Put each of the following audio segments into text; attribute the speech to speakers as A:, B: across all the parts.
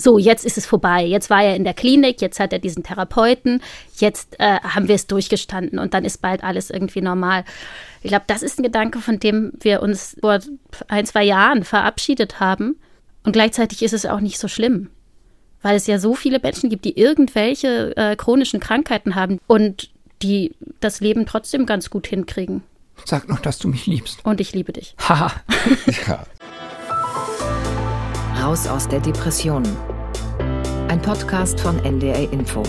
A: so, jetzt ist es vorbei. Jetzt war er in der Klinik, jetzt hat er diesen Therapeuten, jetzt äh, haben wir es durchgestanden und dann ist bald alles irgendwie normal. Ich glaube, das ist ein Gedanke, von dem wir uns vor ein, zwei Jahren verabschiedet haben. Und gleichzeitig ist es auch nicht so schlimm, weil es ja so viele Menschen gibt, die irgendwelche äh, chronischen Krankheiten haben und die das Leben trotzdem ganz gut hinkriegen.
B: Sag noch, dass du mich liebst.
A: Und ich liebe dich.
B: Haha.
C: Ja.
D: Raus aus der Depression. Ein Podcast von NDR Info.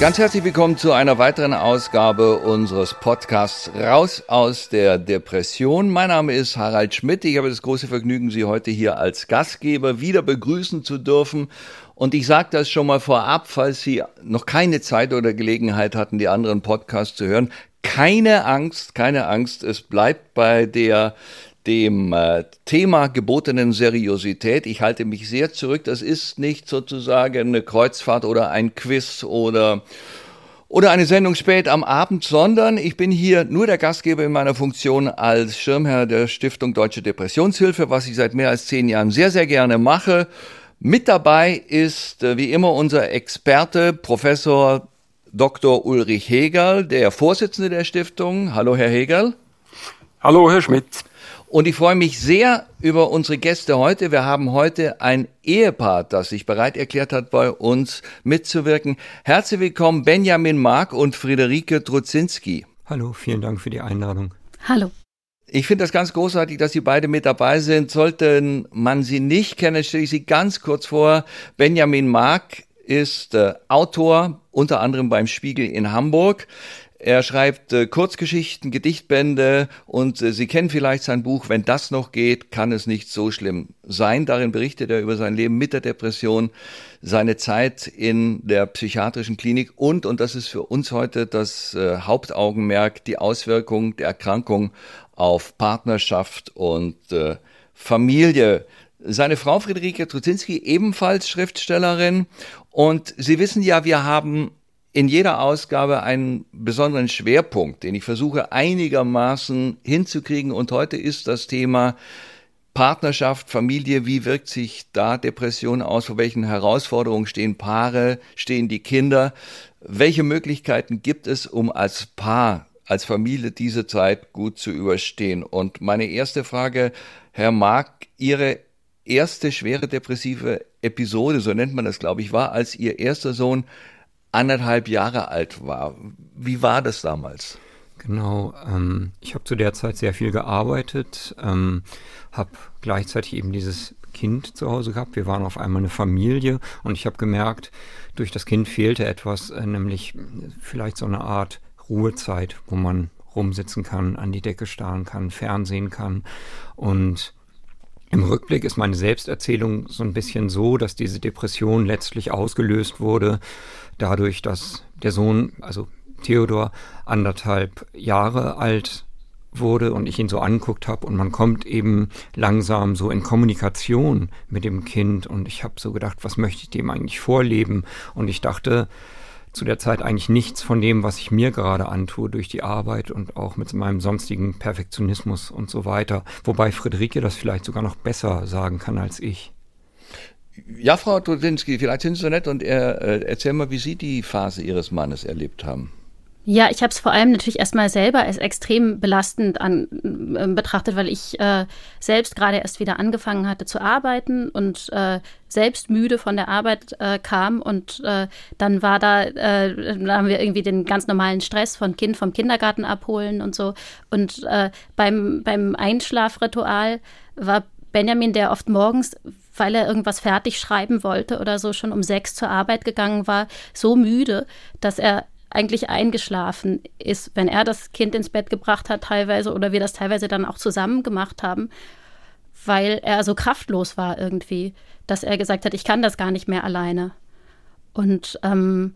C: Ganz herzlich willkommen zu einer weiteren Ausgabe unseres Podcasts Raus aus der Depression. Mein Name ist Harald Schmidt. Ich habe das große Vergnügen, Sie heute hier als Gastgeber wieder begrüßen zu dürfen. Und ich sage das schon mal vorab, falls Sie noch keine Zeit oder Gelegenheit hatten, die anderen Podcasts zu hören. Keine Angst, keine Angst. Es bleibt bei der dem äh, Thema gebotenen Seriosität. Ich halte mich sehr zurück. Das ist nicht sozusagen eine Kreuzfahrt oder ein Quiz oder oder eine Sendung spät am Abend, sondern ich bin hier nur der Gastgeber in meiner Funktion als Schirmherr der Stiftung Deutsche Depressionshilfe, was ich seit mehr als zehn Jahren sehr, sehr gerne mache. Mit dabei ist äh, wie immer unser Experte, Professor Dr. Ulrich Hegel, der Vorsitzende der Stiftung. Hallo, Herr Hegel.
E: Hallo, Herr Schmidt.
C: Und ich freue mich sehr über unsere Gäste heute. Wir haben heute ein Ehepaar, das sich bereit erklärt hat, bei uns mitzuwirken. Herzlich willkommen Benjamin Mark und Friederike Trudzinski.
B: Hallo, vielen Dank für die Einladung.
A: Hallo.
C: Ich finde das ganz großartig, dass Sie beide mit dabei sind. Sollten man Sie nicht kennen, stelle ich Sie ganz kurz vor. Benjamin Mark ist äh, Autor, unter anderem beim Spiegel in Hamburg. Er schreibt äh, Kurzgeschichten, Gedichtbände und äh, Sie kennen vielleicht sein Buch Wenn das noch geht, kann es nicht so schlimm sein. Darin berichtet er über sein Leben mit der Depression, seine Zeit in der psychiatrischen Klinik und, und das ist für uns heute das äh, Hauptaugenmerk, die Auswirkung der Erkrankung auf Partnerschaft und äh, Familie. Seine Frau Friederike Trudzinski, ebenfalls Schriftstellerin. Und Sie wissen ja, wir haben in jeder Ausgabe einen besonderen Schwerpunkt, den ich versuche einigermaßen hinzukriegen. Und heute ist das Thema Partnerschaft, Familie, wie wirkt sich da Depression aus? Vor welchen Herausforderungen stehen Paare, stehen die Kinder? Welche Möglichkeiten gibt es, um als Paar, als Familie diese Zeit gut zu überstehen? Und meine erste Frage, Herr Mark, Ihre erste schwere depressive Episode, so nennt man das, glaube ich, war, als Ihr erster Sohn anderthalb Jahre alt war. Wie war das damals?
B: Genau, ähm, ich habe zu der Zeit sehr viel gearbeitet, ähm, habe gleichzeitig eben dieses Kind zu Hause gehabt. Wir waren auf einmal eine Familie und ich habe gemerkt, durch das Kind fehlte etwas, äh, nämlich vielleicht so eine Art Ruhezeit, wo man rumsitzen kann, an die Decke starren kann, Fernsehen kann und im Rückblick ist meine Selbsterzählung so ein bisschen so, dass diese Depression letztlich ausgelöst wurde dadurch, dass der Sohn, also Theodor, anderthalb Jahre alt wurde und ich ihn so anguckt habe und man kommt eben langsam so in Kommunikation mit dem Kind und ich habe so gedacht, was möchte ich dem eigentlich vorleben und ich dachte zu der Zeit eigentlich nichts von dem, was ich mir gerade antue durch die Arbeit und auch mit meinem sonstigen Perfektionismus und so weiter, wobei Friederike das vielleicht sogar noch besser sagen kann als ich.
C: Ja, Frau Trudzinski, vielleicht sind Sie so nett und äh, erzähl mal, wie Sie die Phase Ihres Mannes erlebt haben.
A: Ja, ich habe es vor allem natürlich erstmal selber als extrem belastend an, äh, betrachtet, weil ich äh, selbst gerade erst wieder angefangen hatte zu arbeiten und äh, selbst müde von der Arbeit äh, kam und äh, dann war da, äh, da haben wir irgendwie den ganz normalen Stress von Kind vom Kindergarten abholen und so und beim beim Einschlafritual war Benjamin, der oft morgens weil er irgendwas fertig schreiben wollte oder so schon um sechs zur Arbeit gegangen war, so müde, dass er eigentlich eingeschlafen ist, wenn er das Kind ins Bett gebracht hat teilweise oder wir das teilweise dann auch zusammen gemacht haben, weil er so kraftlos war irgendwie, dass er gesagt hat, ich kann das gar nicht mehr alleine. Und ähm,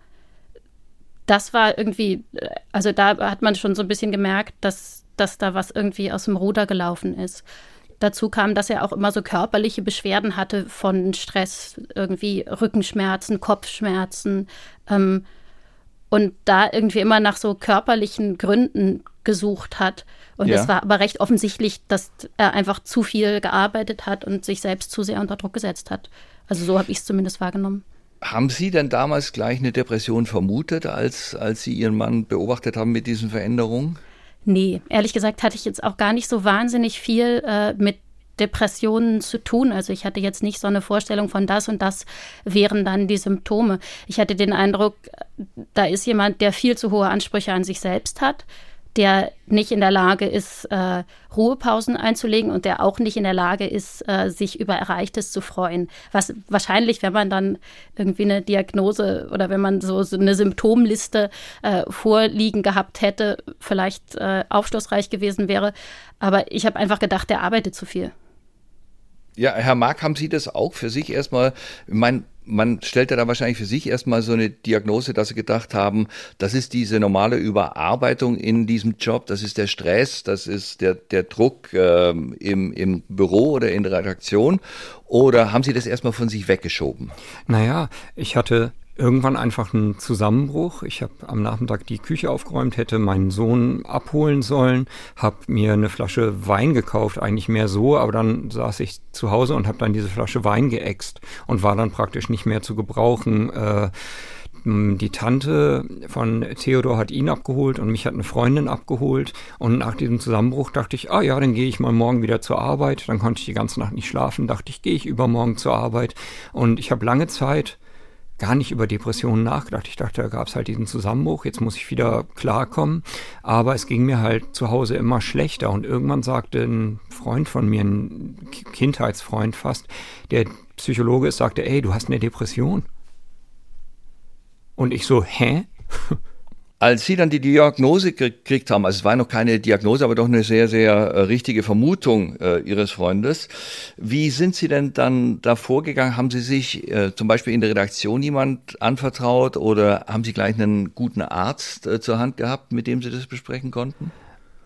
A: das war irgendwie, also da hat man schon so ein bisschen gemerkt, dass, dass da was irgendwie aus dem Ruder gelaufen ist. Dazu kam, dass er auch immer so körperliche Beschwerden hatte von Stress, irgendwie Rückenschmerzen, Kopfschmerzen. Ähm, und da irgendwie immer nach so körperlichen Gründen gesucht hat. Und ja. es war aber recht offensichtlich, dass er einfach zu viel gearbeitet hat und sich selbst zu sehr unter Druck gesetzt hat. Also so habe ich es zumindest wahrgenommen.
C: Haben Sie denn damals gleich eine Depression vermutet, als, als Sie Ihren Mann beobachtet haben mit diesen Veränderungen?
A: Nee, ehrlich gesagt hatte ich jetzt auch gar nicht so wahnsinnig viel äh, mit Depressionen zu tun. Also ich hatte jetzt nicht so eine Vorstellung von das und das wären dann die Symptome. Ich hatte den Eindruck, da ist jemand, der viel zu hohe Ansprüche an sich selbst hat, der nicht in der Lage ist, äh, Ruhepausen einzulegen und der auch nicht in der Lage ist, äh, sich über Erreichtes zu freuen. Was wahrscheinlich, wenn man dann irgendwie eine Diagnose oder wenn man so, so eine Symptomliste äh, vorliegen gehabt hätte, vielleicht äh, aufschlussreich gewesen wäre. Aber ich habe einfach gedacht, der arbeitet zu viel.
C: Ja, Herr Mark, haben Sie das auch für sich erstmal, ich meine, man stellt ja da wahrscheinlich für sich erstmal so eine Diagnose, dass sie gedacht haben, das ist diese normale Überarbeitung in diesem Job, das ist der Stress, das ist der, der Druck ähm, im, im Büro oder in der Redaktion. Oder haben Sie das erstmal von sich weggeschoben?
B: Naja, ich hatte irgendwann einfach ein Zusammenbruch. Ich habe am Nachmittag die Küche aufgeräumt, hätte meinen Sohn abholen sollen, habe mir eine Flasche Wein gekauft, eigentlich mehr so, aber dann saß ich zu Hause und habe dann diese Flasche Wein geäxt und war dann praktisch nicht mehr zu gebrauchen. Äh, die Tante von Theodor hat ihn abgeholt und mich hat eine Freundin abgeholt. Und nach diesem Zusammenbruch dachte ich, ah ja, dann gehe ich mal morgen wieder zur Arbeit. Dann konnte ich die ganze Nacht nicht schlafen. Dachte ich, gehe ich übermorgen zur Arbeit. Und ich habe lange Zeit gar nicht über Depressionen nachgedacht. Ich dachte, da gab es halt diesen Zusammenbruch, jetzt muss ich wieder klarkommen. Aber es ging mir halt zu Hause immer schlechter. Und irgendwann sagte ein Freund von mir, ein Kindheitsfreund fast, der Psychologe ist, sagte, ey, du hast eine Depression. Und ich so, hä?
C: Als Sie dann die Diagnose gekriegt haben, also es war noch keine Diagnose, aber doch eine sehr, sehr äh, richtige Vermutung äh, Ihres Freundes, wie sind Sie denn dann da vorgegangen? Haben Sie sich äh, zum Beispiel in der Redaktion jemand anvertraut oder haben Sie gleich einen guten Arzt äh, zur Hand gehabt, mit dem Sie das besprechen konnten?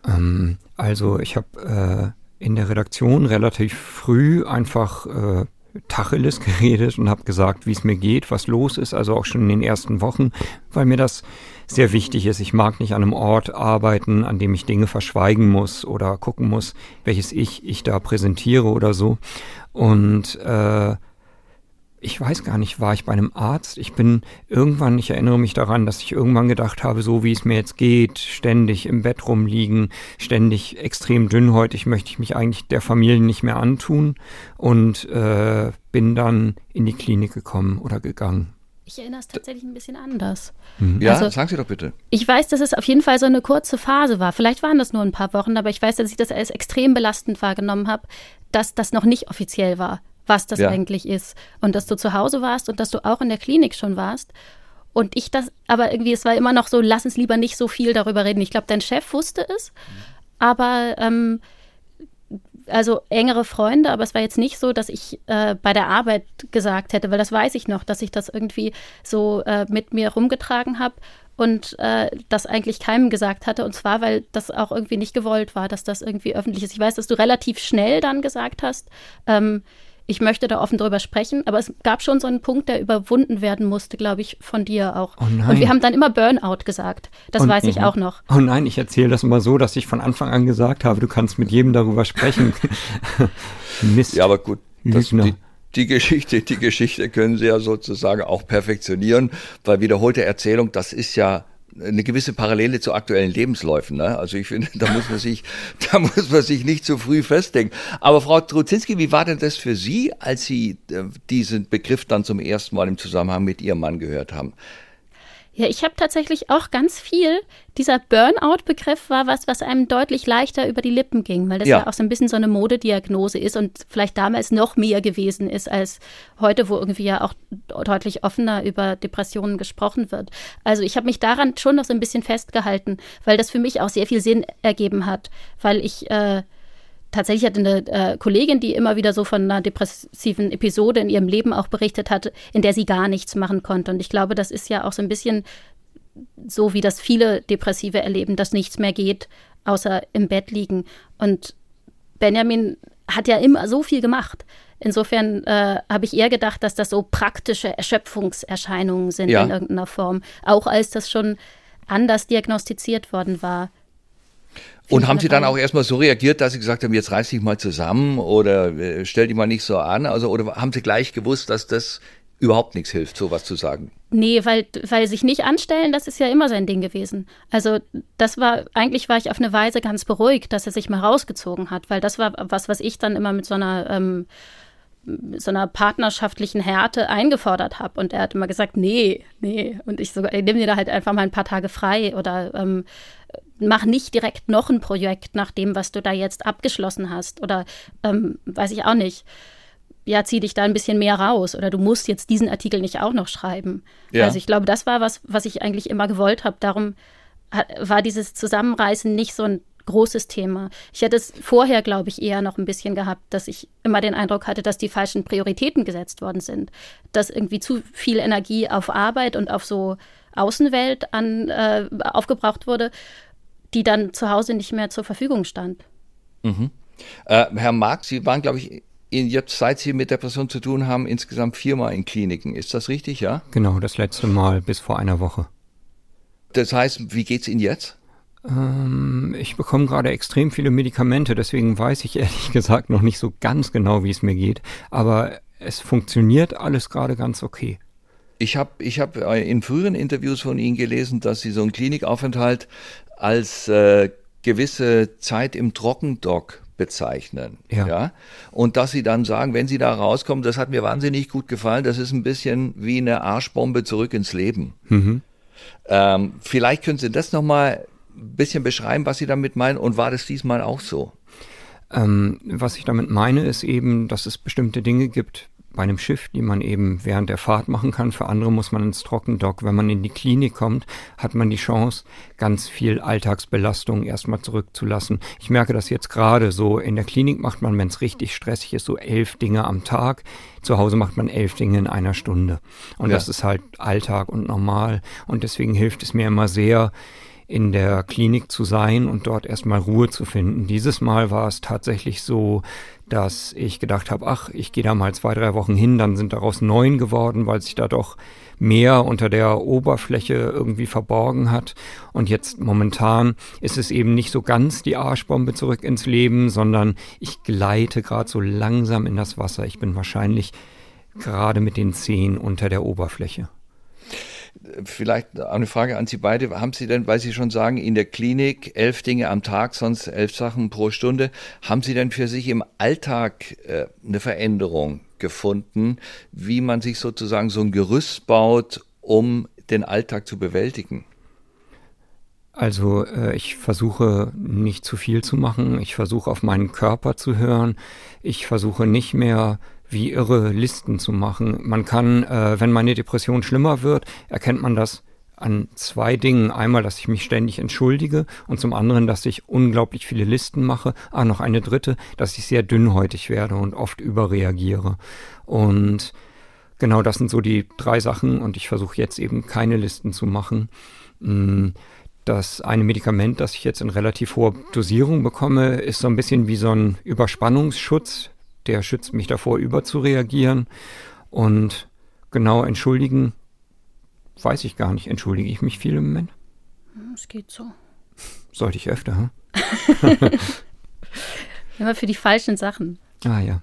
B: Ähm, also ich habe äh, in der Redaktion relativ früh einfach Tacheles geredet und habe gesagt, wie es mir geht, was los ist, also auch schon in den ersten Wochen, weil mir das sehr wichtig ist. Ich mag nicht an einem Ort arbeiten, an dem ich Dinge verschweigen muss oder gucken muss, welches Ich ich da präsentiere oder so. Und äh, ich weiß gar nicht, war ich bei einem Arzt? Ich bin irgendwann, ich erinnere mich daran, dass ich irgendwann gedacht habe, so wie es mir jetzt geht, ständig im Bett rumliegen, ständig extrem dünnhäutig, möchte ich mich eigentlich der Familie nicht mehr antun und äh, bin dann in die Klinik gekommen oder gegangen.
A: Ich erinnere es tatsächlich ein bisschen anders.
C: Mhm. Ja, also, sagen Sie doch bitte.
A: Ich weiß, dass es auf jeden Fall so eine kurze Phase war. Vielleicht waren das nur ein paar Wochen, aber ich weiß, dass ich das als extrem belastend wahrgenommen habe, dass das noch nicht offiziell war, was das ja. eigentlich ist. Und dass du zu Hause warst und dass du auch in der Klinik schon warst. Und ich das, aber irgendwie, es war immer noch so, lass uns lieber nicht so viel darüber reden. Ich glaube, dein Chef wusste es, aber ähm, also engere Freunde, aber es war jetzt nicht so, dass ich äh, bei der Arbeit gesagt hätte, weil das weiß ich noch, dass ich das irgendwie so äh, mit mir rumgetragen habe und äh, das eigentlich keinem gesagt hatte. Und zwar, weil das auch irgendwie nicht gewollt war, dass das irgendwie öffentlich ist. Ich weiß, dass du relativ schnell dann gesagt hast, ähm, ich möchte da offen drüber sprechen, aber es gab schon so einen Punkt, der überwunden werden musste, glaube ich, von dir auch. Oh nein. Und wir haben dann immer Burnout gesagt. Das Und, weiß ich auch noch.
B: Oh nein, ich erzähle das immer so, dass ich von Anfang an gesagt habe, du kannst mit jedem darüber sprechen.
C: Mist. Ja, aber gut. Das, die, die Geschichte, die Geschichte können Sie ja sozusagen auch perfektionieren, weil wiederholte Erzählung, das ist ja eine gewisse Parallele zu aktuellen Lebensläufen. Ne? Also ich finde, da muss man sich, da muss man sich nicht zu früh festlegen. Aber Frau Truzinski, wie war denn das für Sie, als Sie äh, diesen Begriff dann zum ersten Mal im Zusammenhang mit Ihrem Mann gehört haben?
A: Ja, ich habe tatsächlich auch ganz viel. Dieser Burnout-Begriff war was, was einem deutlich leichter über die Lippen ging, weil das ja. ja. auch so ein bisschen so eine Modediagnose ist und vielleicht damals noch mehr gewesen ist als heute, wo irgendwie ja auch deutlich offener über Depressionen gesprochen wird. Also ich habe mich daran schon noch so ein bisschen festgehalten, weil das für mich auch sehr viel Sinn ergeben hat, weil ich äh, tatsächlich hatte eine äh, Kollegin, die immer wieder so von einer depressiven Episode in ihrem Leben auch berichtet hat, in der sie gar nichts machen konnte. Und ich glaube, das ist ja auch so ein bisschen so, wie das viele Depressive erleben, dass nichts mehr geht, außer im Bett liegen. Und Benjamin hat ja immer so viel gemacht. Insofern äh, habe ich eher gedacht, dass das so praktische Erschöpfungserscheinungen sind ja. in irgendeiner Form, auch als das schon anders diagnostiziert worden war.
C: Und haben Sie dann auch erstmal so reagiert, dass Sie gesagt haben, jetzt reiß dich mal zusammen oder äh, stell dich mal nicht so an? Also, oder haben Sie gleich gewusst, dass das überhaupt nichts hilft, sowas zu sagen?
A: Nee, weil, weil sich nicht anstellen, das ist ja immer sein Ding gewesen. Also das war, eigentlich war ich auf eine Weise ganz beruhigt, dass er sich mal rausgezogen hat, weil das war was, was ich dann immer mit so einer, ähm, so einer partnerschaftlichen Härte eingefordert habe. Und er hat immer gesagt, nee, nee. Und ich sogar, ich nehme dir da halt einfach mal ein paar Tage frei oder ähm, mach nicht direkt noch ein Projekt nach dem, was du da jetzt abgeschlossen hast. Oder ähm, weiß ich auch nicht ja, zieh dich da ein bisschen mehr raus oder du musst jetzt diesen Artikel nicht auch noch schreiben. Ja. Also ich glaube, das war was, was ich eigentlich immer gewollt habe. Darum war dieses Zusammenreißen nicht so ein großes Thema. Ich hätte es vorher, glaube ich, eher noch ein bisschen gehabt, dass ich immer den Eindruck hatte, dass die falschen Prioritäten gesetzt worden sind. Dass irgendwie zu viel Energie auf Arbeit und auf so Außenwelt an, äh, aufgebraucht wurde, die dann zu Hause nicht mehr zur Verfügung stand.
C: Mhm. Äh, Herr Marx, Sie waren, glaube ich, jetzt, seit Sie mit der Person zu tun haben, insgesamt viermal in Kliniken. Ist das richtig, ja?
B: Genau, das letzte Mal bis vor einer Woche.
C: Das heißt, wie geht's Ihnen jetzt?
B: Ähm, ich bekomme gerade extrem viele Medikamente, deswegen weiß ich ehrlich gesagt noch nicht so ganz genau, wie es mir geht. Aber es funktioniert alles gerade ganz okay.
C: Ich habe ich hab äh, in früheren Interviews von Ihnen gelesen, dass Sie so einen Klinikaufenthalt als äh, gewisse Zeit im Trockendock bezeichnen. Ja. ja. Und dass sie dann sagen, wenn sie da rauskommen, das hat mir wahnsinnig gut gefallen, das ist ein bisschen wie eine Arschbombe zurück ins Leben. Mhm. Ähm, vielleicht können Sie das nochmal ein bisschen beschreiben, was Sie damit meinen und war das diesmal auch so?
B: Ähm, was ich damit meine, ist eben, dass es bestimmte Dinge gibt, bei einem Schiff, die man eben während der Fahrt machen kann. Für andere muss man ins Trockendock. Wenn man in die Klinik kommt, hat man die Chance, ganz viel Alltagsbelastung erstmal zurückzulassen. Ich merke das jetzt gerade so. In der Klinik macht man, wenn es richtig stressig ist, so elf Dinge am Tag. Zu Hause macht man elf Dinge in einer Stunde. Und ja. das ist halt Alltag und normal. Und deswegen hilft es mir immer sehr, in der Klinik zu sein und dort erstmal Ruhe zu finden. Dieses Mal war es tatsächlich so, dass ich gedacht habe, ach, ich gehe da mal zwei, drei Wochen hin, dann sind daraus neun geworden, weil sich da doch mehr unter der Oberfläche irgendwie verborgen hat. Und jetzt momentan ist es eben nicht so ganz die Arschbombe zurück ins Leben, sondern ich gleite gerade so langsam in das Wasser. Ich bin wahrscheinlich gerade mit den Zehen unter der Oberfläche.
C: Vielleicht eine Frage an Sie beide. Haben Sie denn, weil Sie schon sagen, in der Klinik elf Dinge am Tag, sonst elf Sachen pro Stunde, haben Sie denn für sich im Alltag äh, eine Veränderung gefunden, wie man sich sozusagen so ein Gerüst baut, um den Alltag zu bewältigen?
B: Also äh, ich versuche nicht zu viel zu machen, ich versuche auf meinen Körper zu hören, ich versuche nicht mehr wie irre Listen zu machen. Man kann, äh, wenn meine Depression schlimmer wird, erkennt man das an zwei Dingen. Einmal, dass ich mich ständig entschuldige und zum anderen, dass ich unglaublich viele Listen mache. Ah, noch eine dritte, dass ich sehr dünnhäutig werde und oft überreagiere. Und genau das sind so die drei Sachen und ich versuche jetzt eben keine Listen zu machen. Mm, das eine Medikament, das ich jetzt in relativ hoher Dosierung bekomme, ist so ein bisschen wie so ein Überspannungsschutz der schützt mich davor, überzureagieren. Und genau entschuldigen, weiß ich gar nicht. Entschuldige ich mich viel im Moment?
A: Hm, es geht so.
B: Sollte ich öfter, hm?
A: Immer für die falschen Sachen.
B: Ah ja.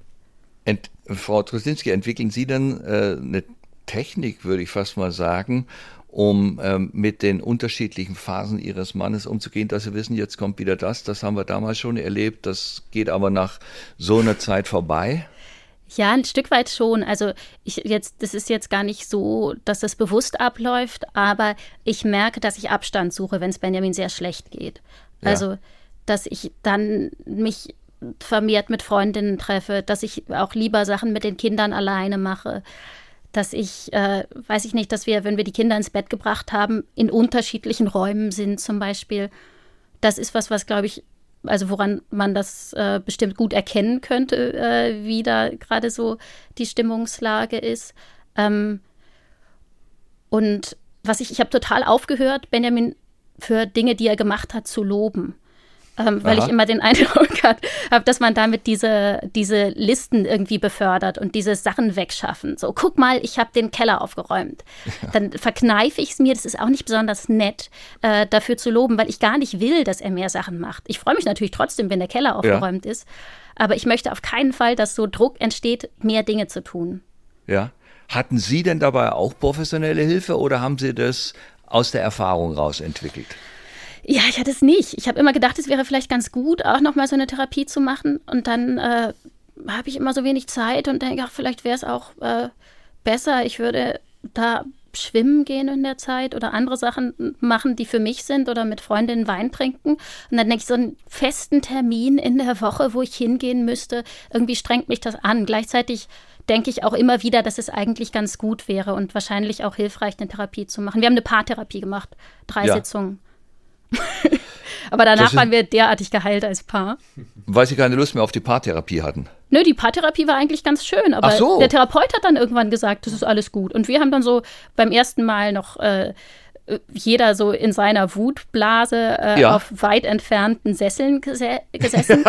C: Ent, Frau Trusinski, entwickeln Sie dann äh, eine Technik, würde ich fast mal sagen, um ähm, mit den unterschiedlichen Phasen ihres Mannes umzugehen, dass sie wissen, jetzt kommt wieder das, das haben wir damals schon erlebt, das geht aber nach so einer Zeit vorbei?
A: Ja, ein Stück weit schon. Also ich jetzt, das ist jetzt gar nicht so, dass das bewusst abläuft, aber ich merke, dass ich Abstand suche, wenn es Benjamin sehr schlecht geht. Ja. Also, dass ich dann mich vermehrt mit Freundinnen treffe, dass ich auch lieber Sachen mit den Kindern alleine mache dass ich, äh, weiß ich nicht, dass wir, wenn wir die Kinder ins Bett gebracht haben, in unterschiedlichen Räumen sind zum Beispiel. Das ist was, was, glaube ich, also woran man das äh, bestimmt gut erkennen könnte, äh, wie da gerade so die Stimmungslage ist. Ähm, und was ich, ich habe total aufgehört, Benjamin für Dinge, die er gemacht hat, zu loben. Ähm, weil Aha. ich immer den Eindruck habe, dass man damit diese, diese Listen irgendwie befördert und diese Sachen wegschaffen. So, guck mal, ich habe den Keller aufgeräumt. Ja. Dann verkneife ich es mir, das ist auch nicht besonders nett, äh, dafür zu loben, weil ich gar nicht will, dass er mehr Sachen macht. Ich freue mich natürlich trotzdem, wenn der Keller aufgeräumt ja. ist, aber ich möchte auf keinen Fall, dass so Druck entsteht, mehr Dinge zu tun.
C: Ja. Hatten Sie denn dabei auch professionelle Hilfe oder haben Sie das aus der Erfahrung raus entwickelt?
A: Ja, ich hatte es nicht. Ich habe immer gedacht, es wäre vielleicht ganz gut, auch nochmal so eine Therapie zu machen. Und dann äh, habe ich immer so wenig Zeit und denke, ach, vielleicht wäre es auch äh, besser, ich würde da schwimmen gehen in der Zeit oder andere Sachen machen, die für mich sind oder mit Freundinnen Wein trinken. Und dann denke ich, so einen festen Termin in der Woche, wo ich hingehen müsste, irgendwie strengt mich das an. Gleichzeitig denke ich auch immer wieder, dass es eigentlich ganz gut wäre und wahrscheinlich auch hilfreich, eine Therapie zu machen. Wir haben eine Paartherapie gemacht, drei ja. Sitzungen. Aber danach waren wir derartig geheilt als Paar.
C: Weil sie keine Lust mehr auf die Paartherapie hatten.
A: Nö, die Paartherapie war eigentlich ganz schön, aber so. der Therapeut hat dann irgendwann gesagt, das ist alles gut. Und wir haben dann so beim ersten Mal noch äh, jeder so in seiner Wutblase äh, ja. auf weit entfernten Sesseln gese gesessen.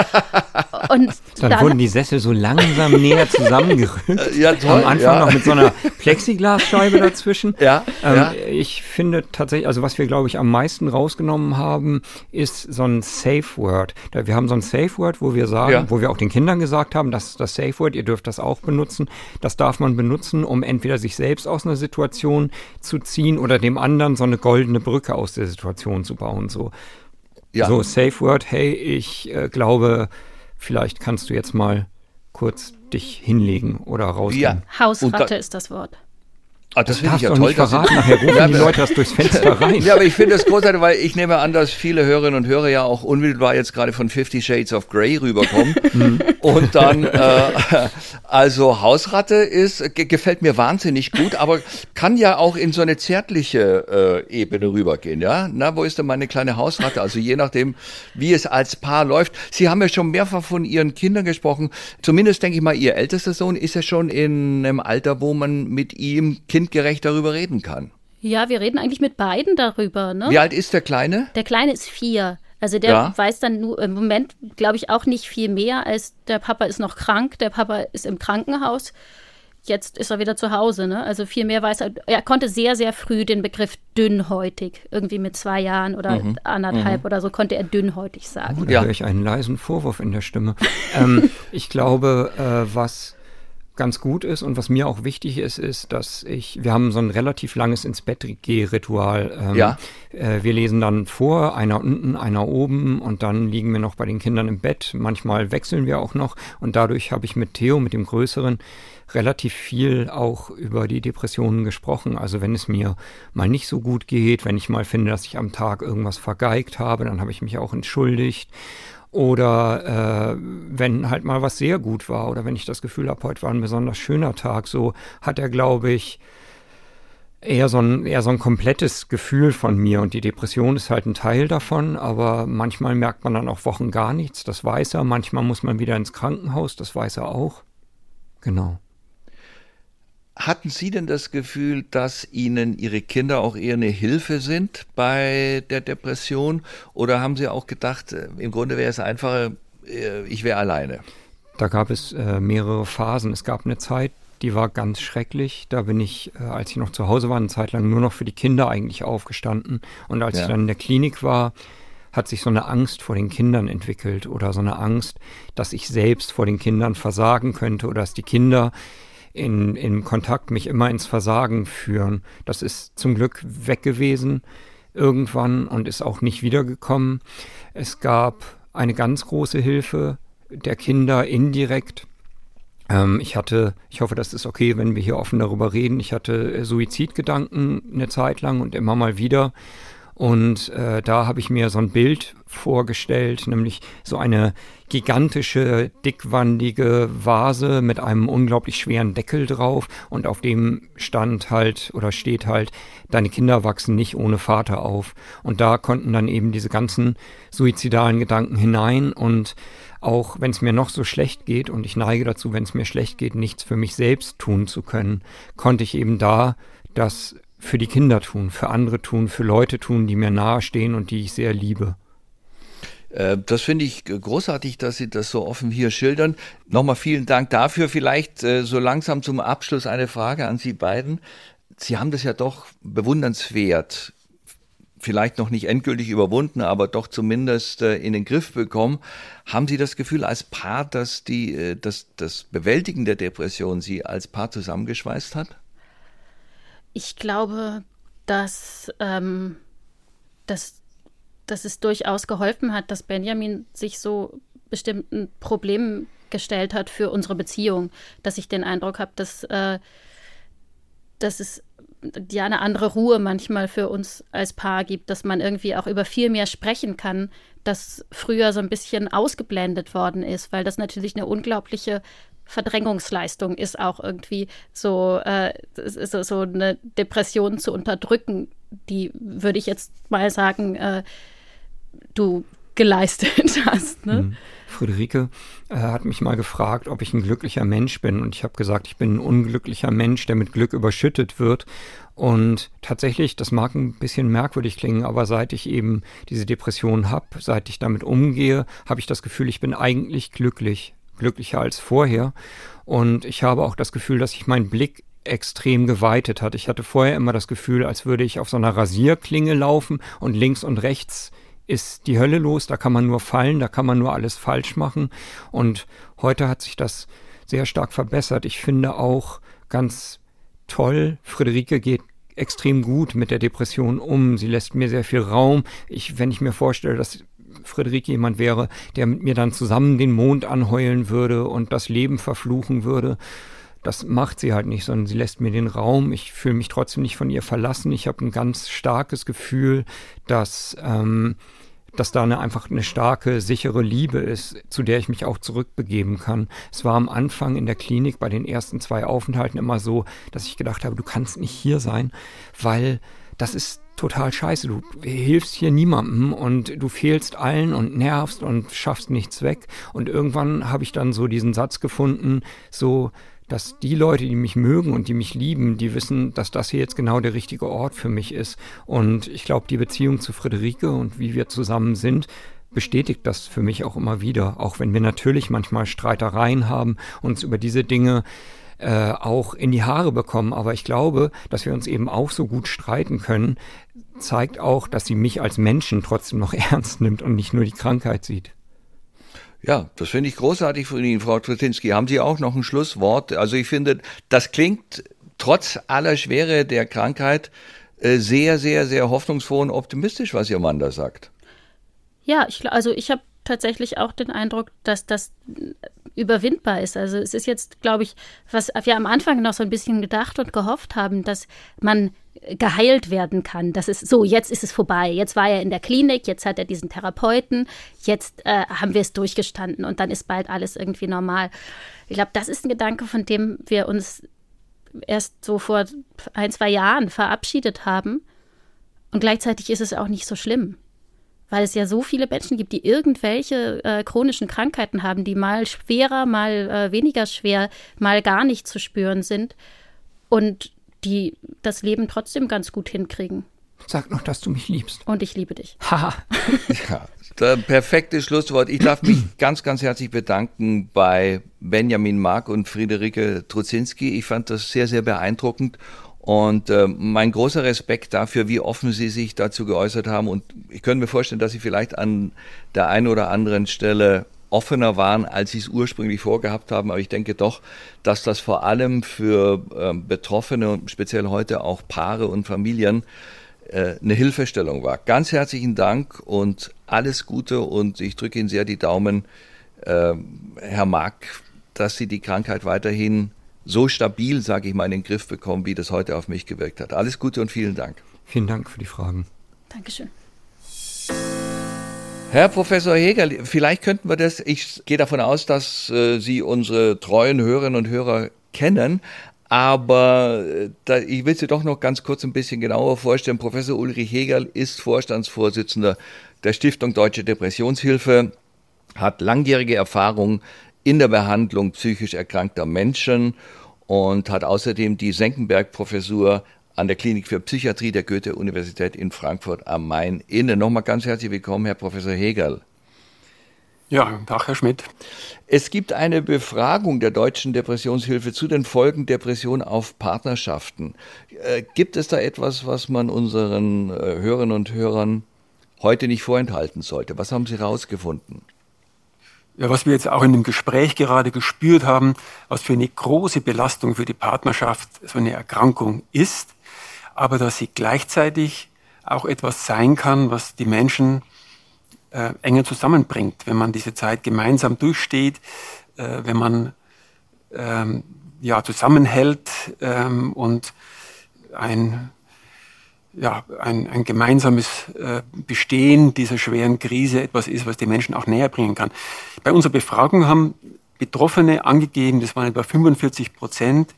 B: und dann, dann, wurden die Sessel so langsam näher zusammengerückt. ja, toll, Am Anfang ja. noch mit so einer Plexiglasscheibe dazwischen. Ja, ähm, ja. Ich finde tatsächlich, also was wir, glaube ich, am meisten rausgenommen haben, ist so ein Safe Word. Wir haben so ein Safe Word, wo wir sagen, ja. wo wir auch den Kindern gesagt haben, das ist das Safe Word, ihr dürft das auch benutzen. Das darf man benutzen, um entweder sich selbst aus einer Situation zu ziehen oder dem anderen so eine goldene Brücke aus der Situation zu bauen. So, ja. so Safe Word, hey, ich äh, glaube, vielleicht kannst du jetzt mal kurz dich hinlegen oder rausgehen.
A: Ja. Hausratte ist das Wort.
C: Ah, das, das finde ich ja toll. Nicht
B: verraten. Nachher rufen ja, die Leute das durchs Fenster rein.
C: ja, aber ich finde das großartig, weil ich nehme an, dass viele Hörerinnen und Hörer ja auch unmittelbar jetzt gerade von Fifty Shades of Grey rüberkommen. Mhm. und dann, äh, also Hausratte ist, gefällt mir wahnsinnig gut, aber kann ja auch in so eine zärtliche äh, Ebene rübergehen, ja? Na, wo ist denn meine kleine Hausratte? Also je nachdem, wie es als Paar läuft. Sie haben ja schon mehrfach von Ihren Kindern gesprochen. Zumindest denke ich mal, Ihr ältester Sohn ist ja schon in einem Alter, wo man mit ihm Kind kindgerecht darüber reden kann.
A: Ja, wir reden eigentlich mit beiden darüber. Ne?
C: Wie alt ist der Kleine?
A: Der Kleine ist vier. Also der ja. weiß dann nur im Moment, glaube ich, auch nicht viel mehr, als der Papa ist noch krank, der Papa ist im Krankenhaus. Jetzt ist er wieder zu Hause, ne? Also viel mehr weiß er. Er konnte sehr, sehr früh den Begriff dünnhäutig, irgendwie mit zwei Jahren oder mhm. anderthalb mhm. oder so, konnte er dünnhäutig sagen.
B: Oh, da ja. höre ich einen leisen Vorwurf in der Stimme. ähm, ich glaube, äh, was ganz gut ist und was mir auch wichtig ist, ist, dass ich, wir haben so ein relativ langes ins Bett ritual Ähm, ja. Äh, wir lesen dann vor, einer unten, einer oben und dann liegen wir noch bei den Kindern im Bett. Manchmal wechseln wir auch noch und dadurch habe ich mit Theo, mit dem Größeren, relativ viel auch über die Depressionen gesprochen. Also wenn es mir mal nicht so gut geht, wenn ich mal finde, dass ich am Tag irgendwas vergeigt habe, dann habe ich mich auch entschuldigt. Oder äh, wenn halt mal was sehr gut war oder wenn ich das Gefühl habe, heute war ein besonders schöner Tag, so hat er, glaube ich, eher so, ein, eher so ein komplettes Gefühl von mir. Und die Depression ist halt ein Teil davon, aber manchmal merkt man dann auch Wochen gar nichts, das weiß er. Manchmal muss man wieder ins Krankenhaus, das weiß er auch. Genau.
C: Hatten Sie denn das Gefühl, dass Ihnen Ihre Kinder auch eher eine Hilfe sind bei der Depression? Oder haben Sie auch gedacht, äh, im Grunde wäre es einfacher, äh, ich wäre alleine?
B: Da gab es äh, mehrere Phasen. Es gab eine Zeit, die war ganz schrecklich. Da bin ich, äh, als ich noch zu Hause war, eine Zeit lang nur noch für die Kinder eigentlich aufgestanden. Und als ja. ich dann in der Klinik war, hat sich so eine Angst vor den Kindern entwickelt oder so eine Angst, dass ich selbst vor den Kindern versagen könnte oder dass die Kinder in, in Kontakt mich immer ins Versagen führen. Das ist zum Glück weg gewesen irgendwann und ist auch nicht wiedergekommen. Es gab eine ganz große Hilfe der Kinder indirekt. Ähm, ich hatte, ich hoffe, das ist okay, wenn wir hier offen darüber reden. Ich hatte Suizidgedanken eine Zeit lang und immer mal wieder. Und äh, da habe ich mir so ein Bild vorgestellt, nämlich so eine gigantische, dickwandige Vase mit einem unglaublich schweren Deckel drauf und auf dem stand halt oder steht halt, deine Kinder wachsen nicht ohne Vater auf. Und da konnten dann eben diese ganzen suizidalen Gedanken hinein und auch wenn es mir noch so schlecht geht und ich neige dazu, wenn es mir schlecht geht, nichts für mich selbst tun zu können, konnte ich eben da das für die Kinder tun, für andere tun, für Leute tun, die mir nahestehen und die ich sehr liebe.
C: Äh, das finde ich großartig, dass Sie das so offen hier schildern. Nochmal vielen Dank dafür. Vielleicht äh, so langsam zum Abschluss eine Frage an Sie beiden. Sie haben das ja doch bewundernswert vielleicht noch nicht endgültig überwunden, aber doch zumindest äh, in den Griff bekommen. Haben Sie das Gefühl als Paar, dass die, dass das Bewältigen der Depression Sie als Paar zusammengeschweißt hat?
A: Ich glaube, dass, ähm, dass, dass es durchaus geholfen hat, dass Benjamin sich so bestimmten Problemen gestellt hat für unsere Beziehung, dass ich den Eindruck habe, dass, äh, dass es ja eine andere Ruhe manchmal für uns als Paar gibt, dass man irgendwie auch über viel mehr sprechen kann, das früher so ein bisschen ausgeblendet worden ist, weil das natürlich eine unglaubliche Verdrängungsleistung ist, auch irgendwie so, äh, so, so eine Depression zu unterdrücken, die würde ich jetzt mal sagen, äh, du geleistet hast. Ne? Mhm.
B: Friederike äh, hat mich mal gefragt, ob ich ein glücklicher Mensch bin. Und ich habe gesagt, ich bin ein unglücklicher Mensch, der mit Glück überschüttet wird. Und tatsächlich, das mag ein bisschen merkwürdig klingen, aber seit ich eben diese Depression habe, seit ich damit umgehe, habe ich das Gefühl, ich bin eigentlich glücklich, glücklicher als vorher. Und ich habe auch das Gefühl, dass sich mein Blick extrem geweitet hat. Ich hatte vorher immer das Gefühl, als würde ich auf so einer Rasierklinge laufen und links und rechts ist die Hölle los, da kann man nur fallen, da kann man nur alles falsch machen. Und heute hat sich das sehr stark verbessert. Ich finde auch ganz toll, Friederike geht extrem gut mit der Depression um. Sie lässt mir sehr viel Raum. Ich, wenn ich mir vorstelle, dass Friederike jemand wäre, der mit mir dann zusammen den Mond anheulen würde und das Leben verfluchen würde, das macht sie halt nicht, sondern sie lässt mir den Raum. Ich fühle mich trotzdem nicht von ihr verlassen. Ich habe ein ganz starkes Gefühl, dass, ähm, dass da eine, einfach eine starke, sichere Liebe ist, zu der ich mich auch zurückbegeben kann. Es war am Anfang in der Klinik bei den ersten zwei Aufenthalten immer so, dass ich gedacht habe, du kannst nicht hier sein, weil das ist total scheiße. Du hilfst hier niemandem und du fehlst allen und nervst und schaffst nichts weg. Und irgendwann habe ich dann so diesen Satz gefunden, so, dass die Leute, die mich mögen und die mich lieben, die wissen, dass das hier jetzt genau der richtige Ort für mich ist. Und ich glaube, die Beziehung zu Friederike und wie wir zusammen sind, bestätigt das für mich auch immer wieder. Auch wenn wir natürlich manchmal Streitereien haben, uns über diese Dinge äh, auch in die Haare bekommen. Aber ich glaube, dass wir uns eben auch so gut streiten können, zeigt auch, dass sie mich als Menschen trotzdem noch ernst nimmt und nicht nur die Krankheit sieht.
C: Ja, das finde ich großartig von Ihnen, Frau Tretinski. Haben Sie auch noch ein Schlusswort? Also ich finde, das klingt trotz aller Schwere der Krankheit äh, sehr, sehr, sehr hoffnungsvoll und optimistisch, was Ihr Mann da sagt.
A: Ja, ich, also ich habe tatsächlich auch den Eindruck, dass das überwindbar ist. Also es ist jetzt, glaube ich, was wir am Anfang noch so ein bisschen gedacht und gehofft haben, dass man geheilt werden kann. Das ist so, jetzt ist es vorbei. Jetzt war er in der Klinik, jetzt hat er diesen Therapeuten, jetzt äh, haben wir es durchgestanden und dann ist bald alles irgendwie normal. Ich glaube, das ist ein Gedanke, von dem wir uns erst so vor ein, zwei Jahren verabschiedet haben. Und gleichzeitig ist es auch nicht so schlimm weil es ja so viele Menschen gibt, die irgendwelche äh, chronischen Krankheiten haben, die mal schwerer, mal äh, weniger schwer, mal gar nicht zu spüren sind und die das Leben trotzdem ganz gut hinkriegen.
B: Sag noch, dass du mich liebst.
A: Und ich liebe dich.
B: Haha.
C: ja, das perfekte Schlusswort. Ich darf mich ganz, ganz herzlich bedanken bei Benjamin Mark und Friederike Truzinski. Ich fand das sehr, sehr beeindruckend und äh, mein großer Respekt dafür, wie offen Sie sich dazu geäußert haben. Und ich könnte mir vorstellen, dass Sie vielleicht an der einen oder anderen Stelle offener waren, als Sie es ursprünglich vorgehabt haben. Aber ich denke doch, dass das vor allem für äh, Betroffene, speziell heute auch Paare und Familien, äh, eine Hilfestellung war. Ganz herzlichen Dank und alles Gute und ich drücke Ihnen sehr die Daumen, äh, Herr Mark, dass Sie die Krankheit weiterhin so stabil, sage ich mal, in den Griff bekommen, wie das heute auf mich gewirkt hat. Alles Gute und vielen Dank.
B: Vielen Dank für die Fragen.
A: Dankeschön.
C: Herr Professor Heger, vielleicht könnten wir das, ich gehe davon aus, dass äh, Sie unsere treuen Hörerinnen und Hörer kennen, aber äh, da, ich will Sie doch noch ganz kurz ein bisschen genauer vorstellen. Professor Ulrich Hegel ist Vorstandsvorsitzender der Stiftung Deutsche Depressionshilfe, hat langjährige Erfahrung in der Behandlung psychisch erkrankter Menschen und hat außerdem die Senckenberg-Professur an der Klinik für Psychiatrie der Goethe-Universität in Frankfurt am Main inne. Nochmal ganz herzlich willkommen, Herr Professor Hegel.
E: Ja, guten Tag, Herr Schmidt.
C: Es gibt eine Befragung der Deutschen Depressionshilfe zu den Folgen Depression auf Partnerschaften. Äh, gibt es da etwas, was man unseren äh, Hörerinnen und Hörern heute nicht vorenthalten sollte? Was haben Sie herausgefunden?
E: Ja, was wir jetzt auch in dem Gespräch gerade gespürt haben, was für eine große Belastung für die Partnerschaft so eine Erkrankung ist, aber dass sie gleichzeitig auch etwas sein kann, was die Menschen äh, enger zusammenbringt, wenn man diese Zeit gemeinsam durchsteht, äh, wenn man ähm, ja, zusammenhält ähm, und ein, ja, ein, ein gemeinsames äh, Bestehen dieser schweren Krise etwas ist, was die Menschen auch näher bringen kann. Bei unserer Befragung haben Betroffene angegeben, das waren etwa 45 Prozent,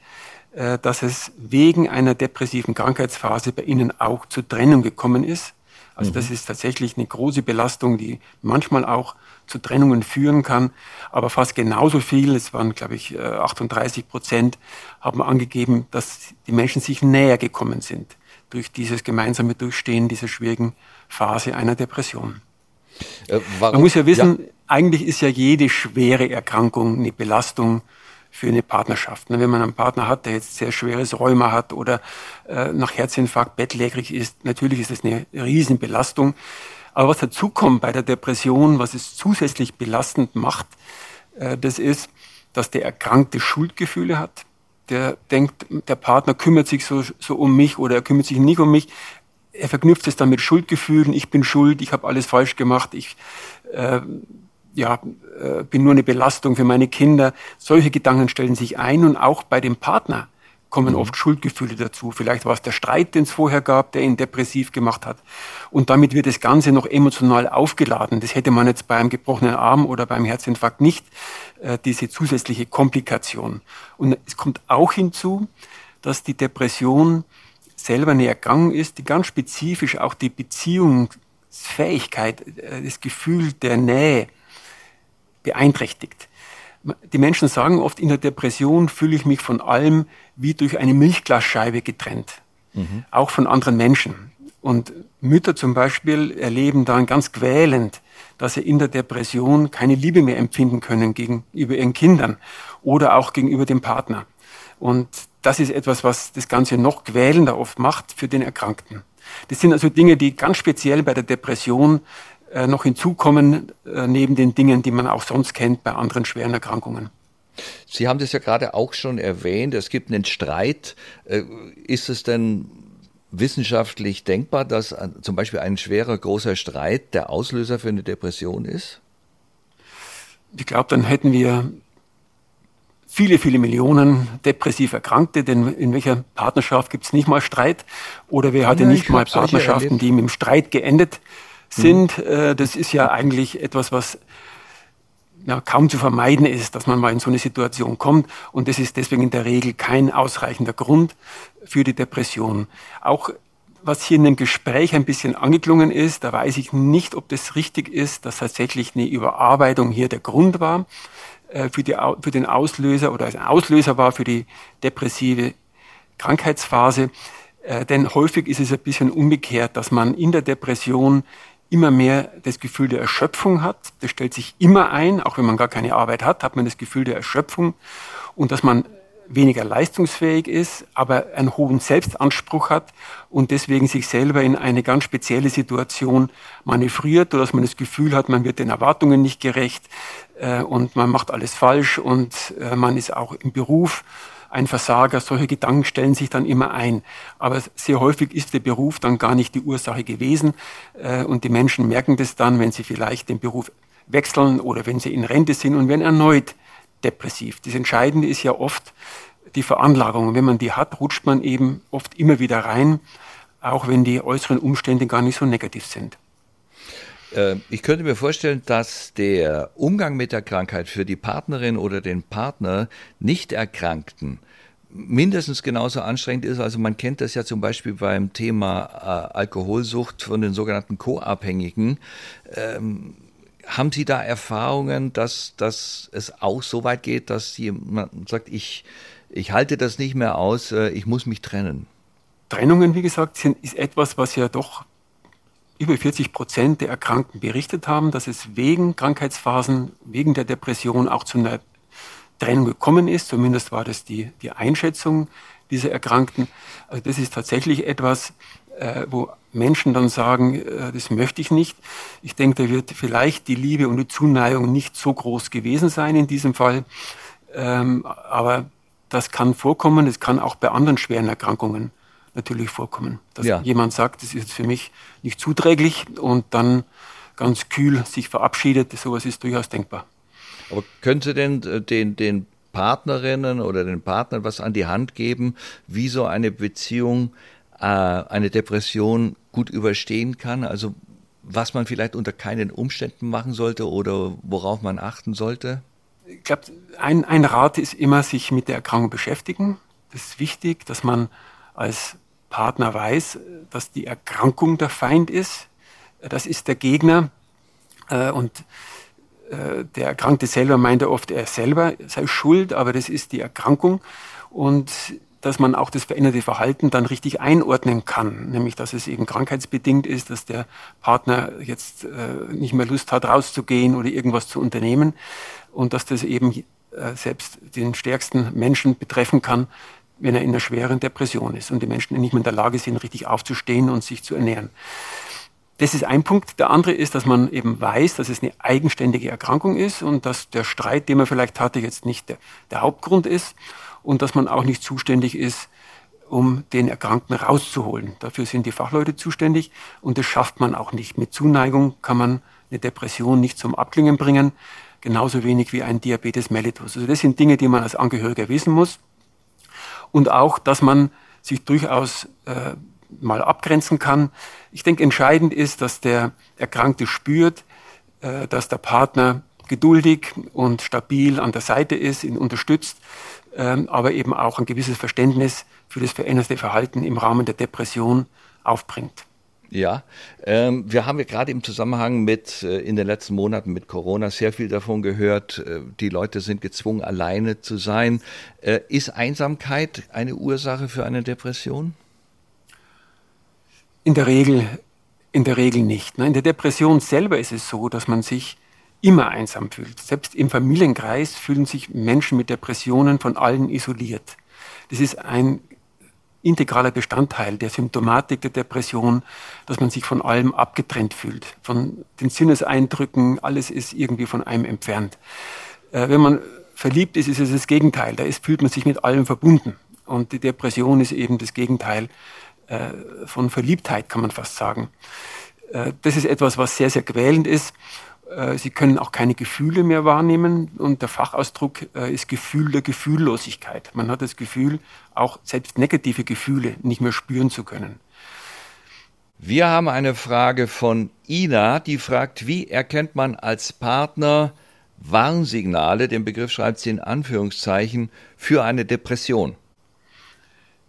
E: äh, dass es wegen einer depressiven Krankheitsphase bei ihnen auch zur Trennung gekommen ist. Also mhm. das ist tatsächlich eine große Belastung, die manchmal auch zu Trennungen führen kann. Aber fast genauso viel, es waren, glaube ich, 38 äh, Prozent, haben angegeben, dass die Menschen sich näher gekommen sind durch dieses gemeinsame Durchstehen dieser schwierigen Phase einer Depression. Äh, Man muss ja wissen, ja. eigentlich ist ja jede schwere Erkrankung eine Belastung für eine Partnerschaft. Wenn man einen Partner hat, der jetzt sehr schweres Rheuma hat oder äh, nach Herzinfarkt bettlägerig ist, natürlich ist das eine Riesenbelastung. Aber was dazu kommt bei der Depression, was es zusätzlich belastend macht, äh, das ist, dass der Erkrankte Schuldgefühle hat. Der denkt, der Partner kümmert sich so, so um mich oder er kümmert sich nicht um mich. Er verknüpft es dann mit Schuldgefühlen. Ich bin schuld, ich habe alles falsch gemacht, ich äh, ja, äh, bin nur eine Belastung für meine Kinder. Solche Gedanken stellen sich ein und auch bei dem Partner kommen mhm. oft Schuldgefühle dazu. Vielleicht war es der Streit, den es vorher gab, der ihn depressiv gemacht hat. Und damit wird das Ganze noch emotional aufgeladen. Das hätte man jetzt beim gebrochenen Arm oder beim Herzinfarkt nicht, äh, diese zusätzliche Komplikation. Und es kommt auch hinzu, dass die Depression selber eine Erkrankung ist, die ganz spezifisch auch die Beziehungsfähigkeit, äh, das Gefühl der Nähe beeinträchtigt. Die Menschen sagen oft, in der Depression fühle ich mich von allem wie durch eine Milchglasscheibe getrennt, mhm. auch von anderen Menschen. Und Mütter zum Beispiel erleben dann ganz quälend, dass sie in der Depression keine Liebe mehr empfinden können gegenüber ihren Kindern oder auch gegenüber dem Partner. Und das ist etwas, was das Ganze noch quälender oft macht für den Erkrankten. Das sind also Dinge, die ganz speziell bei der Depression äh, noch hinzukommen, äh, neben den Dingen, die man auch sonst kennt bei anderen schweren Erkrankungen.
C: Sie haben das ja gerade auch schon erwähnt, es gibt einen Streit. Äh, ist es denn wissenschaftlich denkbar, dass zum Beispiel ein schwerer, großer Streit der Auslöser für eine Depression ist?
E: Ich glaube, dann hätten wir viele, viele Millionen depressiv Erkrankte, denn in welcher Partnerschaft gibt es nicht mal Streit? Oder wer hatte ja, nicht mal Partnerschaften, die mit dem Streit geendet sind. Mhm. das ist ja eigentlich etwas, was ja, kaum zu vermeiden ist, dass man mal in so eine Situation kommt. Und das ist deswegen in der Regel kein ausreichender Grund für die Depression. Auch was hier in dem Gespräch ein bisschen angeklungen ist, da weiß ich nicht, ob das richtig ist, dass tatsächlich eine Überarbeitung hier der Grund war äh, für, die, für den Auslöser oder ein Auslöser war für die depressive Krankheitsphase. Äh, denn häufig ist es ein bisschen umgekehrt, dass man in der Depression immer mehr das Gefühl der Erschöpfung hat. Das stellt sich immer ein, auch wenn man gar keine Arbeit hat, hat man das Gefühl der Erschöpfung und dass man weniger leistungsfähig ist, aber einen hohen Selbstanspruch hat und deswegen sich selber in eine ganz spezielle Situation manövriert oder dass man das Gefühl hat, man wird den Erwartungen nicht gerecht äh, und man macht alles falsch und äh, man ist auch im Beruf ein Versager. Solche Gedanken stellen sich dann immer ein. Aber sehr häufig ist der Beruf dann gar nicht die Ursache gewesen. Äh, und die Menschen merken das dann, wenn sie vielleicht den Beruf wechseln oder wenn sie in Rente sind und werden erneut depressiv. Das Entscheidende ist ja oft die Veranlagung. Wenn man die hat, rutscht man eben oft immer wieder rein, auch wenn die äußeren Umstände gar nicht so negativ sind.
C: Äh, ich könnte mir vorstellen, dass der Umgang mit der Krankheit für die Partnerin oder den Partner nicht Erkrankten mindestens genauso anstrengend ist. Also man kennt das ja zum Beispiel beim Thema äh, Alkoholsucht von den sogenannten Co-Abhängigen. Ähm, haben Sie da Erfahrungen, dass, dass es auch so weit geht, dass jemand sagt, ich, ich halte das nicht mehr aus, äh, ich muss mich trennen?
E: Trennungen, wie gesagt, sind, ist etwas, was ja doch über 40 Prozent der Erkrankten berichtet haben, dass es wegen Krankheitsphasen, wegen der Depression auch zu einer Trennung gekommen ist. Zumindest war das die, die Einschätzung dieser Erkrankten. Also das ist tatsächlich etwas, äh, wo Menschen dann sagen, äh, das möchte ich nicht. Ich denke, da wird vielleicht die Liebe und die Zuneigung nicht so groß gewesen sein in diesem Fall. Ähm, aber das kann vorkommen. Es kann auch bei anderen schweren Erkrankungen natürlich vorkommen. Dass ja. jemand sagt, das ist für mich nicht zuträglich und dann ganz kühl sich verabschiedet. Sowas ist durchaus denkbar.
C: Aber könnte denn äh, den, den Partnerinnen oder den Partnern was an die Hand geben, wie so eine Beziehung, äh, eine Depression gut überstehen kann? Also was man vielleicht unter keinen Umständen machen sollte oder worauf man achten sollte?
E: Ich glaube, ein, ein Rat ist immer, sich mit der Erkrankung beschäftigen. Das ist wichtig, dass man als Partner weiß, dass die Erkrankung der Feind ist. Das ist der Gegner. Äh, und äh, der Erkrankte selber meint er oft, er selber sei schuld, aber das ist die Erkrankung. Und dass man auch das veränderte Verhalten dann richtig einordnen kann, nämlich dass es eben krankheitsbedingt ist, dass der Partner jetzt äh, nicht mehr Lust hat, rauszugehen oder irgendwas zu unternehmen und dass das eben äh, selbst den stärksten Menschen betreffen kann, wenn er in einer schweren Depression ist und die Menschen nicht mehr in der Lage sind, richtig aufzustehen und sich zu ernähren. Das ist ein Punkt. Der andere ist, dass man eben weiß, dass es eine eigenständige Erkrankung ist und dass der Streit, den man vielleicht hatte, jetzt nicht der, der Hauptgrund ist und dass man auch nicht zuständig ist, um den Erkrankten rauszuholen. Dafür sind die Fachleute zuständig und das schafft man auch nicht. Mit Zuneigung kann man eine Depression nicht zum Abklingen bringen, genauso wenig wie ein Diabetes mellitus. Also das sind Dinge, die man als Angehöriger wissen muss und auch, dass man sich durchaus äh, mal abgrenzen kann. Ich denke, entscheidend ist, dass der Erkrankte spürt, äh, dass der Partner geduldig und stabil an der Seite ist, ihn unterstützt, ähm, aber eben auch ein gewisses Verständnis für das veränderte Verhalten im Rahmen der Depression aufbringt.
C: Ja, ähm, wir haben ja gerade im Zusammenhang mit äh, in den letzten Monaten mit Corona sehr viel davon gehört, äh, die Leute sind gezwungen, alleine zu sein. Äh, ist Einsamkeit eine Ursache für eine Depression?
E: In der Regel, in der Regel nicht. Ne? In der Depression selber ist es so, dass man sich immer einsam fühlt. Selbst im Familienkreis fühlen sich Menschen mit Depressionen von allen isoliert. Das ist ein integraler Bestandteil der Symptomatik der Depression, dass man sich von allem abgetrennt fühlt, von den Sinneseindrücken, alles ist irgendwie von einem entfernt. Äh, wenn man verliebt ist, ist es das Gegenteil, da ist, fühlt man sich mit allem verbunden. Und die Depression ist eben das Gegenteil äh, von Verliebtheit, kann man fast sagen. Äh, das ist etwas, was sehr, sehr quälend ist sie können auch keine Gefühle mehr wahrnehmen und der Fachausdruck äh, ist Gefühl der Gefühllosigkeit. Man hat das Gefühl, auch selbst negative Gefühle nicht mehr spüren zu können.
C: Wir haben eine Frage von Ina, die fragt, wie erkennt man als Partner Warnsignale, den Begriff schreibt sie in Anführungszeichen, für eine Depression?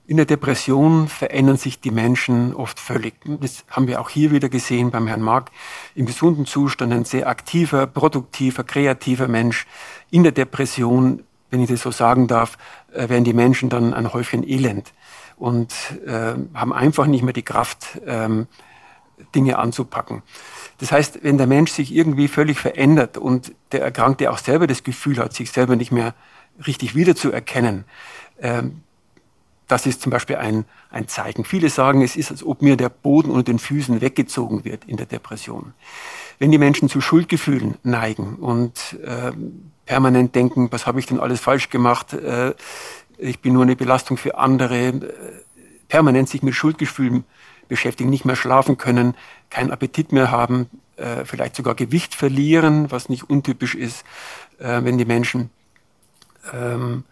E: In der Depression verändern sich die Menschen oft völlig. Das haben wir auch hier wieder gesehen beim Herrn Mark. Im gesunden Zustand ein sehr aktiver, produktiver, kreativer Mensch. In der Depression, wenn ich das so sagen darf, äh, werden die Menschen dann ein Häufchen elend und äh, haben einfach nicht mehr die Kraft, ähm, Dinge anzupacken. Das heißt, wenn der Mensch sich irgendwie völlig verändert und der Erkrankte auch selber das Gefühl hat, sich selber nicht mehr richtig wiederzuerkennen, ähm, das ist zum Beispiel ein, ein Zeichen. Viele sagen, es ist, als ob mir der Boden unter den Füßen weggezogen wird in der Depression. Wenn die Menschen zu Schuldgefühlen neigen und äh, permanent denken, was habe ich denn alles falsch gemacht, äh, ich bin nur eine Belastung für andere, äh, permanent sich mit Schuldgefühlen beschäftigen, nicht mehr schlafen können, keinen Appetit mehr haben, äh, vielleicht sogar Gewicht verlieren, was nicht untypisch ist, äh, wenn die Menschen ähm,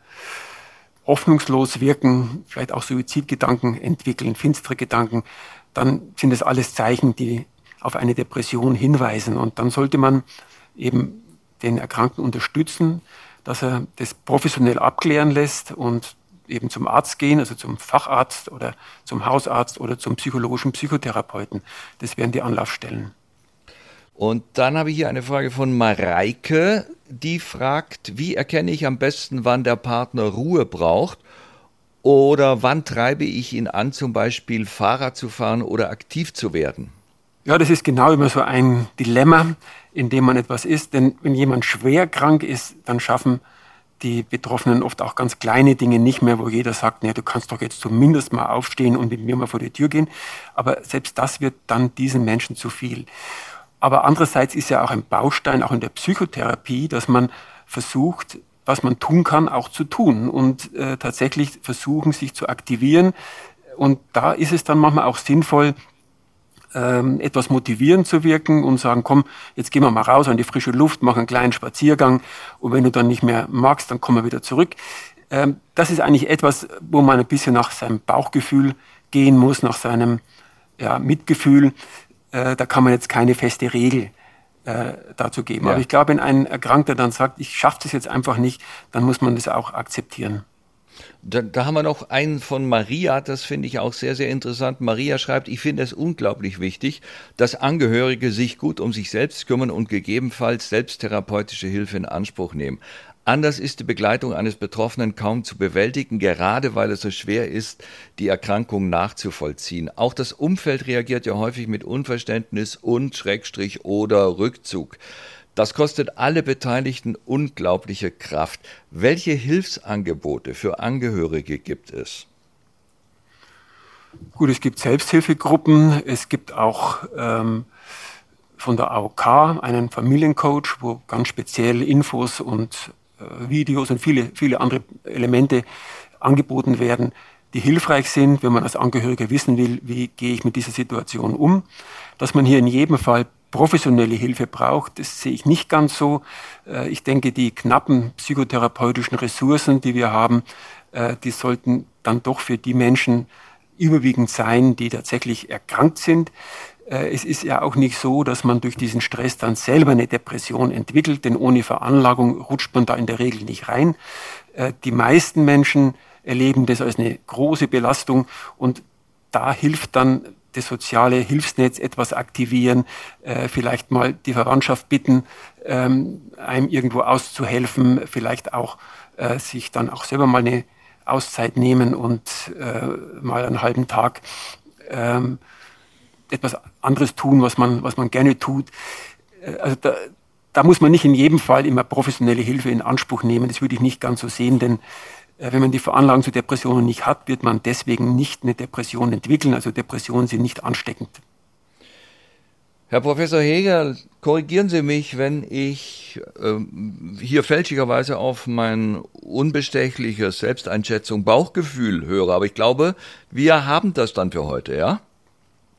E: hoffnungslos wirken, vielleicht auch Suizidgedanken entwickeln, finstere Gedanken, dann sind das alles Zeichen, die auf eine Depression hinweisen. Und dann sollte man eben den Erkrankten unterstützen, dass er das professionell abklären lässt und eben zum Arzt gehen, also zum Facharzt oder zum Hausarzt oder zum psychologischen Psychotherapeuten. Das wären die Anlaufstellen.
C: Und dann habe ich hier eine Frage von Mareike, die fragt, wie erkenne ich am besten, wann der Partner Ruhe braucht oder wann treibe ich ihn an, zum Beispiel Fahrrad zu fahren oder aktiv zu werden?
E: Ja, das ist genau immer so ein Dilemma, in dem man etwas ist. Denn wenn jemand schwer krank ist, dann schaffen die Betroffenen oft auch ganz kleine Dinge nicht mehr, wo jeder sagt, nee, du kannst doch jetzt zumindest mal aufstehen und mit mir mal vor die Tür gehen. Aber selbst das wird dann diesen Menschen zu viel. Aber andererseits ist ja auch ein Baustein, auch in der Psychotherapie, dass man versucht, was man tun kann, auch zu tun und äh, tatsächlich versuchen, sich zu aktivieren. Und da ist es dann manchmal auch sinnvoll, ähm, etwas motivierend zu wirken und sagen, komm, jetzt gehen wir mal raus an die frische Luft, machen einen kleinen Spaziergang und wenn du dann nicht mehr magst, dann kommen wir wieder zurück. Ähm, das ist eigentlich etwas, wo man ein bisschen nach seinem Bauchgefühl gehen muss, nach seinem ja, Mitgefühl. Äh, da kann man jetzt keine feste Regel äh, dazu geben. Ja. Aber ich glaube, wenn ein Erkrankter dann sagt, ich schaffe das jetzt einfach nicht, dann muss man das auch akzeptieren.
C: Da, da, haben wir noch einen von Maria, das finde ich auch sehr, sehr interessant. Maria schreibt, ich finde es unglaublich wichtig, dass Angehörige sich gut um sich selbst kümmern und gegebenenfalls selbsttherapeutische Hilfe in Anspruch nehmen. Anders ist die Begleitung eines Betroffenen kaum zu bewältigen, gerade weil es so schwer ist, die Erkrankung nachzuvollziehen. Auch das Umfeld reagiert ja häufig mit Unverständnis und Schrägstrich oder Rückzug. Das kostet alle Beteiligten unglaubliche Kraft. Welche Hilfsangebote für Angehörige gibt es?
E: Gut, es gibt Selbsthilfegruppen, es gibt auch ähm, von der AOK einen Familiencoach, wo ganz speziell Infos und Videos und viele, viele andere Elemente angeboten werden, die hilfreich sind, wenn man als Angehöriger wissen will, wie gehe ich mit dieser Situation um. Dass man hier in jedem Fall professionelle Hilfe braucht. Das sehe ich nicht ganz so. Äh, ich denke, die knappen psychotherapeutischen Ressourcen, die wir haben, äh, die sollten dann doch für die Menschen überwiegend sein, die tatsächlich erkrankt sind. Äh, es ist ja auch nicht so, dass man durch diesen Stress dann selber eine Depression entwickelt, denn ohne Veranlagung rutscht man da in der Regel nicht rein. Die meisten Menschen erleben das als eine große Belastung und da hilft dann das soziale Hilfsnetz etwas aktivieren, äh, vielleicht mal die Verwandtschaft bitten, ähm, einem irgendwo auszuhelfen, vielleicht auch äh, sich dann auch selber mal eine Auszeit nehmen und äh, mal einen halben Tag ähm, etwas anderes tun, was man, was man gerne tut. Äh, also da, da muss man nicht in jedem Fall immer professionelle Hilfe in Anspruch nehmen. Das würde ich nicht ganz so sehen, denn äh, wenn man die Veranlagung zu Depressionen nicht hat, wird man deswegen nicht eine Depression entwickeln. Also Depressionen sind nicht ansteckend.
C: Herr Professor Heger, korrigieren Sie mich, wenn ich äh, hier fälschlicherweise auf mein unbestechliches Selbsteinschätzung, Bauchgefühl höre. Aber ich glaube, wir haben das dann für heute, ja?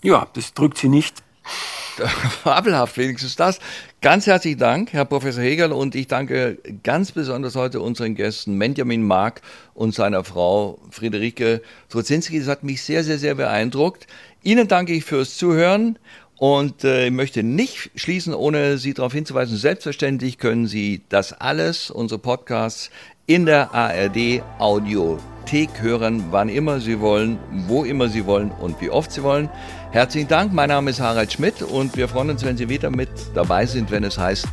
E: Ja, das drückt Sie nicht.
C: Fabelhaft, wenigstens das. Ganz herzlichen Dank, Herr Professor Hegel, und ich danke ganz besonders heute unseren Gästen Benjamin Mark und seiner Frau Friederike Trozinski. Das hat mich sehr, sehr, sehr beeindruckt. Ihnen danke ich fürs Zuhören und äh, ich möchte nicht schließen, ohne Sie darauf hinzuweisen. Selbstverständlich können Sie das alles, unsere Podcasts, in der ARD Audiothek hören, wann immer Sie wollen, wo immer Sie wollen und wie oft Sie wollen. Herzlichen Dank, mein Name ist Harald Schmidt und wir freuen uns, wenn Sie wieder mit dabei sind, wenn es heißt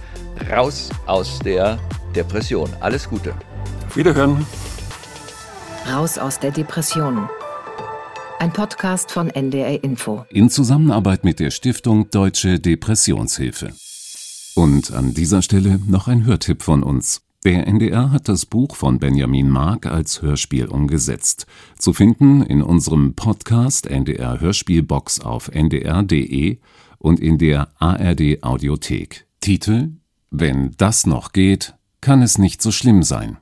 C: Raus aus der Depression. Alles Gute.
E: Wiederhören.
D: Raus aus der Depression. Ein Podcast von NDR Info.
F: In Zusammenarbeit mit der Stiftung Deutsche Depressionshilfe. Und an dieser Stelle noch ein Hörtipp von uns. Der NDR hat das Buch von Benjamin Mark als Hörspiel umgesetzt. Zu finden in unserem Podcast NDR Hörspielbox auf ndr.de und in der ARD Audiothek. Titel Wenn das noch geht, kann es nicht so schlimm sein.